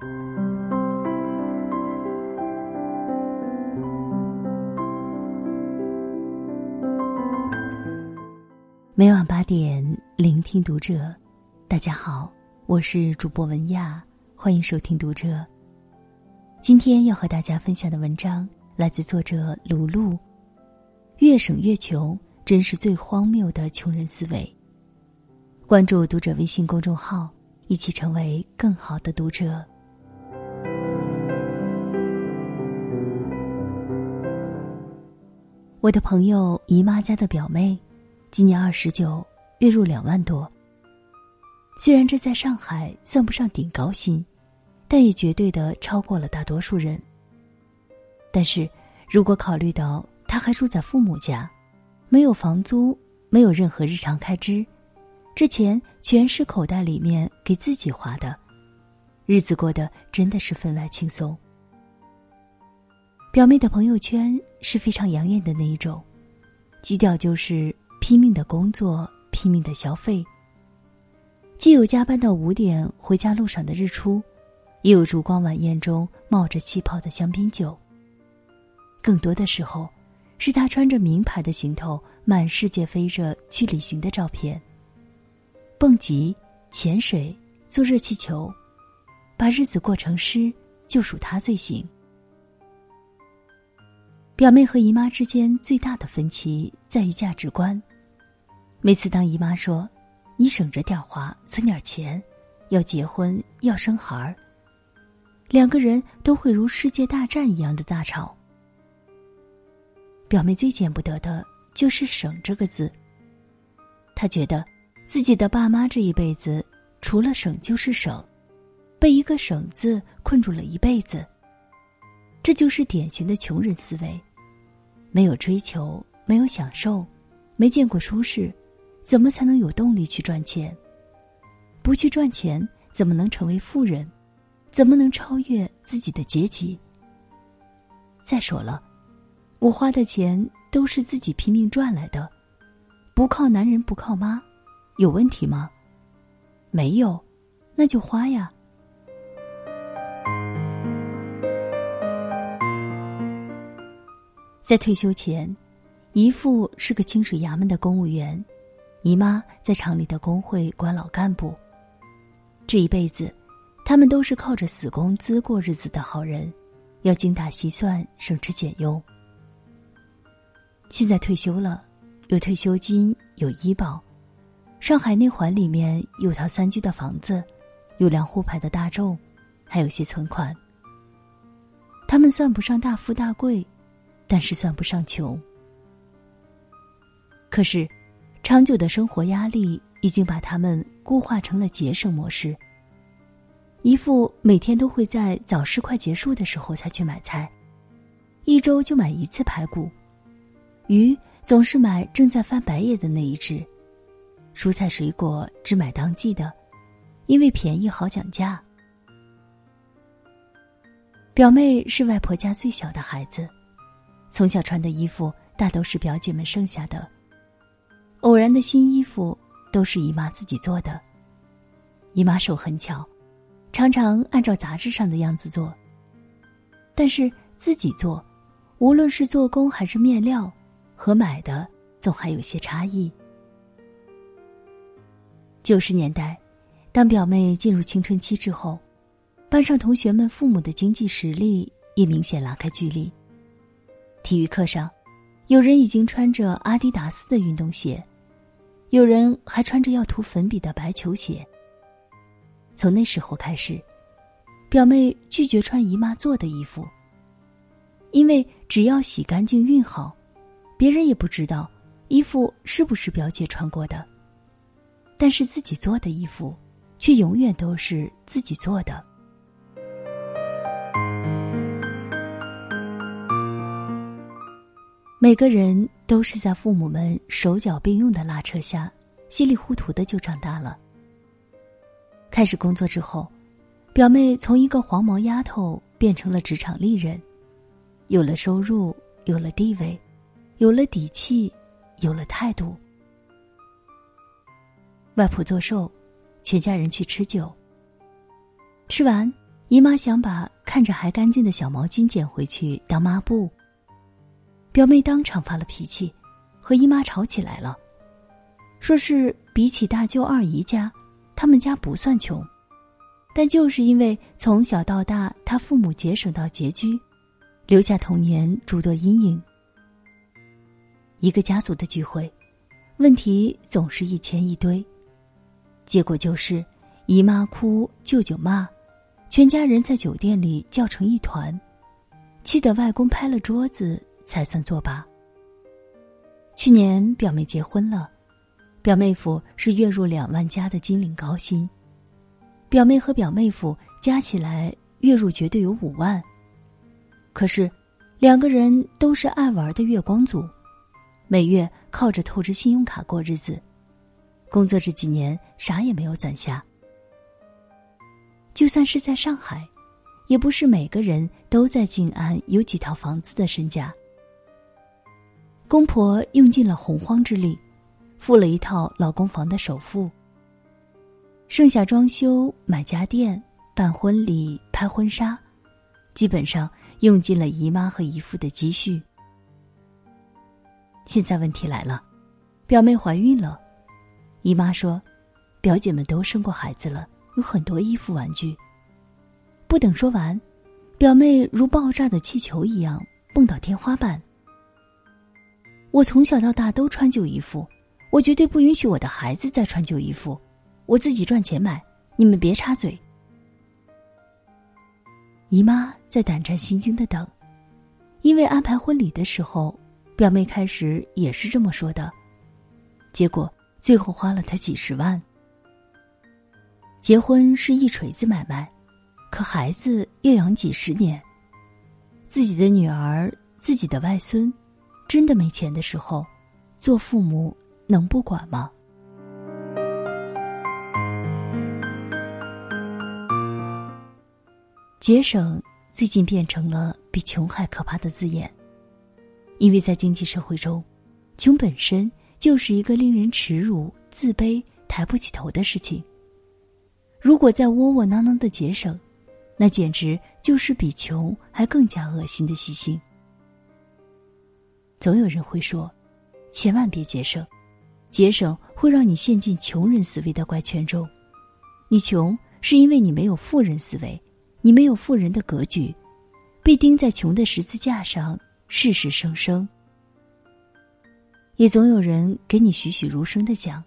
每晚八点，聆听读者。大家好，我是主播文亚，欢迎收听读者。今天要和大家分享的文章来自作者卢璐。越省越穷，真是最荒谬的穷人思维。关注读者微信公众号，一起成为更好的读者。我的朋友姨妈家的表妹。今年二十九，月入两万多。虽然这在上海算不上顶高薪，但也绝对的超过了大多数人。但是，如果考虑到她还住在父母家，没有房租，没有任何日常开支，这钱全是口袋里面给自己花的，日子过得真的是分外轻松。表妹的朋友圈是非常养眼的那一种，基调就是。拼命的工作，拼命的消费。既有加班到五点回家路上的日出，也有烛光晚宴中冒着气泡的香槟酒。更多的时候，是他穿着名牌的行头满世界飞着去旅行的照片。蹦极、潜水、坐热气球，把日子过成诗，就属他最行。表妹和姨妈之间最大的分歧在于价值观。每次当姨妈说：“你省着点花，存点钱，要结婚，要生孩儿。”两个人都会如世界大战一样的大吵。表妹最见不得的就是“省”这个字。她觉得自己的爸妈这一辈子除了省就是省，被一个“省”字困住了一辈子。这就是典型的穷人思维，没有追求，没有享受，没见过舒适。怎么才能有动力去赚钱？不去赚钱，怎么能成为富人？怎么能超越自己的阶级？再说了，我花的钱都是自己拼命赚来的，不靠男人不靠妈，有问题吗？没有，那就花呀。在退休前，姨父是个清水衙门的公务员。姨妈在厂里的工会管老干部。这一辈子，他们都是靠着死工资过日子的好人，要精打细算，省吃俭用。现在退休了，有退休金，有医保，上海内环里面有套三居的房子，有辆沪牌的大众，还有些存款。他们算不上大富大贵，但是算不上穷。可是。长久的生活压力已经把他们固化成了节省模式。姨父每天都会在早市快结束的时候才去买菜，一周就买一次排骨，鱼总是买正在翻白眼的那一只，蔬菜水果只买当季的，因为便宜好讲价。表妹是外婆家最小的孩子，从小穿的衣服大都是表姐们剩下的。偶然的新衣服都是姨妈自己做的。姨妈手很巧，常常按照杂志上的样子做。但是自己做，无论是做工还是面料，和买的总还有些差异。九十年代，当表妹进入青春期之后，班上同学们父母的经济实力也明显拉开距离。体育课上。有人已经穿着阿迪达斯的运动鞋，有人还穿着要涂粉笔的白球鞋。从那时候开始，表妹拒绝穿姨妈做的衣服，因为只要洗干净熨好，别人也不知道衣服是不是表姐穿过的。但是自己做的衣服，却永远都是自己做的。每个人都是在父母们手脚并用的拉扯下，稀里糊涂的就长大了。开始工作之后，表妹从一个黄毛丫头变成了职场丽人，有了收入，有了地位，有了底气，有了态度。外婆做寿，全家人去吃酒。吃完，姨妈想把看着还干净的小毛巾捡回去当抹布。表妹当场发了脾气，和姨妈吵起来了，说是比起大舅二姨家，他们家不算穷，但就是因为从小到大他父母节省到拮据，留下童年诸多阴影。一个家族的聚会，问题总是一千一堆，结果就是姨妈哭，舅舅骂。全家人在酒店里叫成一团，气得外公拍了桌子才算作罢。去年表妹结婚了，表妹夫是月入两万加的金领高薪，表妹和表妹夫加起来月入绝对有五万。可是，两个人都是爱玩的月光族，每月靠着透支信用卡过日子，工作这几年啥也没有攒下。就算是在上海，也不是每个人都在静安有几套房子的身价。公婆用尽了洪荒之力，付了一套老公房的首付，剩下装修、买家电、办婚礼、拍婚纱，基本上用尽了姨妈和姨父的积蓄。现在问题来了，表妹怀孕了，姨妈说，表姐们都生过孩子了。有很多衣服玩具。不等说完，表妹如爆炸的气球一样蹦到天花板。我从小到大都穿旧衣服，我绝对不允许我的孩子再穿旧衣服。我自己赚钱买，你们别插嘴。姨妈在胆战心惊的等，因为安排婚礼的时候，表妹开始也是这么说的，结果最后花了她几十万。结婚是一锤子买卖，可孩子要养几十年。自己的女儿、自己的外孙，真的没钱的时候，做父母能不管吗？节省最近变成了比穷还可怕的字眼，因为在经济社会中，穷本身就是一个令人耻辱、自卑、抬不起头的事情。如果再窝窝囊囊的节省，那简直就是比穷还更加恶心的习性。总有人会说：“千万别节省，节省会让你陷进穷人思维的怪圈中。你穷是因为你没有富人思维，你没有富人的格局，被钉在穷的十字架上，世事生生。”也总有人给你栩栩如生的讲：“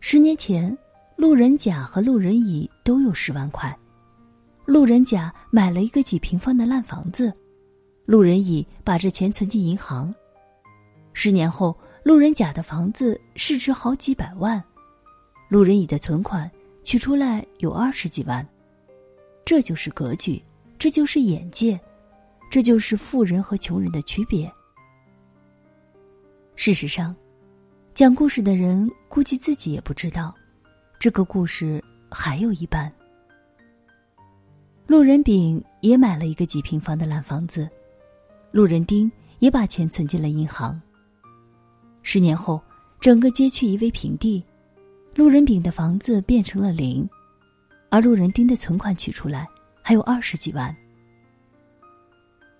十年前。”路人甲和路人乙都有十万块，路人甲买了一个几平方的烂房子，路人乙把这钱存进银行。十年后，路人甲的房子市值好几百万，路人乙的存款取出来有二十几万。这就是格局，这就是眼界，这就是富人和穷人的区别。事实上，讲故事的人估计自己也不知道。这个故事还有一半。路人丙也买了一个几平方的烂房子，路人丁也把钱存进了银行。十年后，整个街区夷为平地，路人丙的房子变成了零，而路人丁的存款取出来还有二十几万。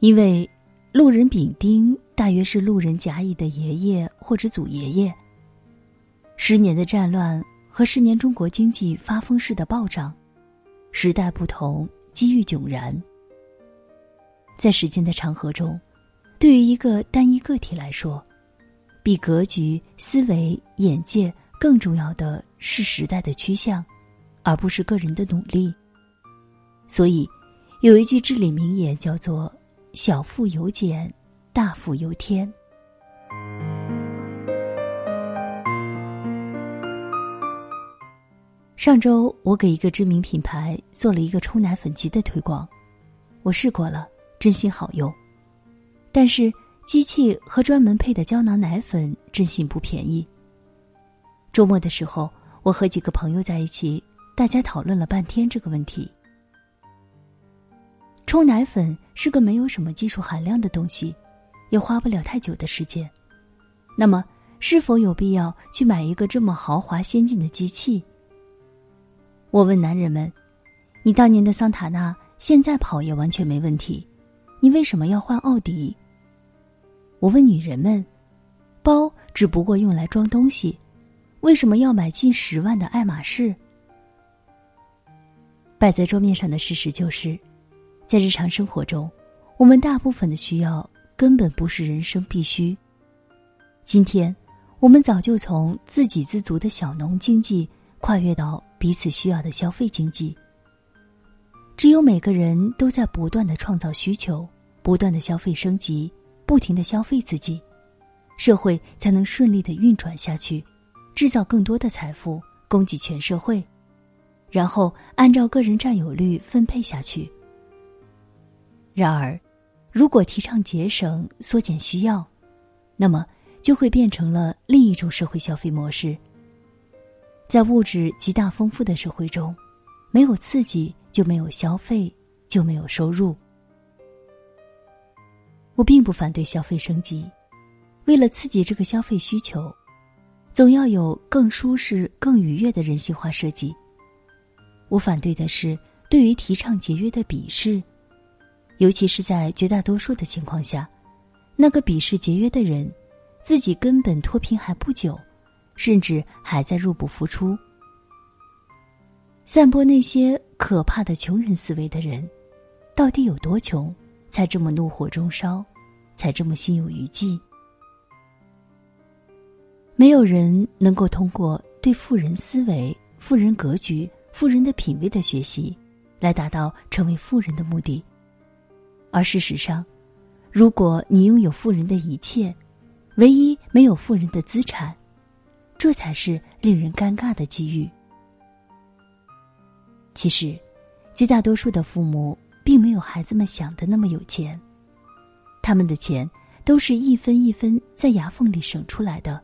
因为路人丙丁大约是路人甲乙的爷爷或者祖爷爷。十年的战乱。和十年中国经济发疯式的暴涨，时代不同，机遇迥然。在时间的长河中，对于一个单一个体来说，比格局、思维、眼界更重要的是时代的趋向，而不是个人的努力。所以，有一句至理名言叫做“小富由俭，大富由天”。上周我给一个知名品牌做了一个冲奶粉机的推广，我试过了，真心好用。但是机器和专门配的胶囊奶粉真心不便宜。周末的时候，我和几个朋友在一起，大家讨论了半天这个问题。冲奶粉是个没有什么技术含量的东西，也花不了太久的时间。那么，是否有必要去买一个这么豪华先进的机器？我问男人们：“你当年的桑塔纳现在跑也完全没问题，你为什么要换奥迪？我问女人们，包只不过用来装东西，为什么要买近十万的爱马仕？摆在桌面上的事实就是，在日常生活中，我们大部分的需要根本不是人生必须。今天，我们早就从自给自足的小农经济跨越到彼此需要的消费经济。只有每个人都在不断的创造需求，不断的消费升级，不停的消费自己，社会才能顺利的运转下去，制造更多的财富供给全社会，然后按照个人占有率分配下去。然而，如果提倡节省、缩减需要，那么就会变成了另一种社会消费模式。在物质极大丰富的社会中，没有刺激。就没有消费，就没有收入。我并不反对消费升级，为了刺激这个消费需求，总要有更舒适、更愉悦的人性化设计。我反对的是对于提倡节约的鄙视，尤其是在绝大多数的情况下，那个鄙视节约的人，自己根本脱贫还不久，甚至还在入不敷出。散播那些可怕的穷人思维的人，到底有多穷，才这么怒火中烧，才这么心有余悸？没有人能够通过对富人思维、富人格局、富人的品味的学习，来达到成为富人的目的。而事实上，如果你拥有富人的一切，唯一没有富人的资产，这才是令人尴尬的机遇。其实，绝大多数的父母并没有孩子们想的那么有钱。他们的钱都是一分一分在牙缝里省出来的。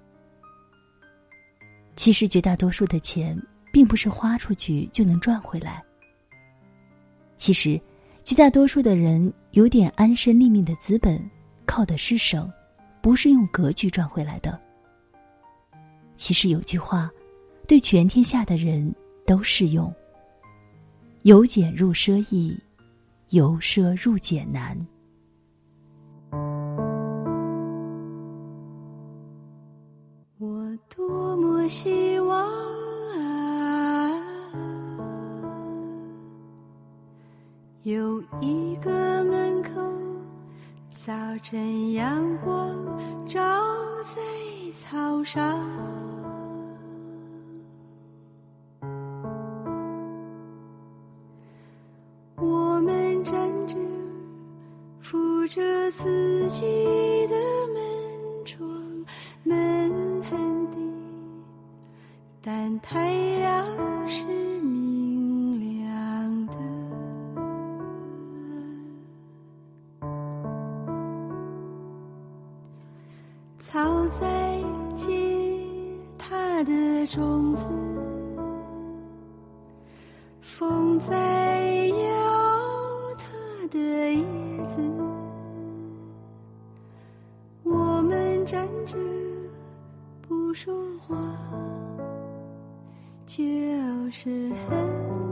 其实，绝大多数的钱并不是花出去就能赚回来。其实，绝大多数的人有点安身立命的资本，靠的是省，不是用格局赚回来的。其实有句话，对全天下的人都适用。由俭入奢易，由奢入俭难。我多么希望啊，有一个门口，早晨阳光照在草上。着自己的门窗，门很低，但太阳是明亮的。草在结它的种子，风在说话，就是很。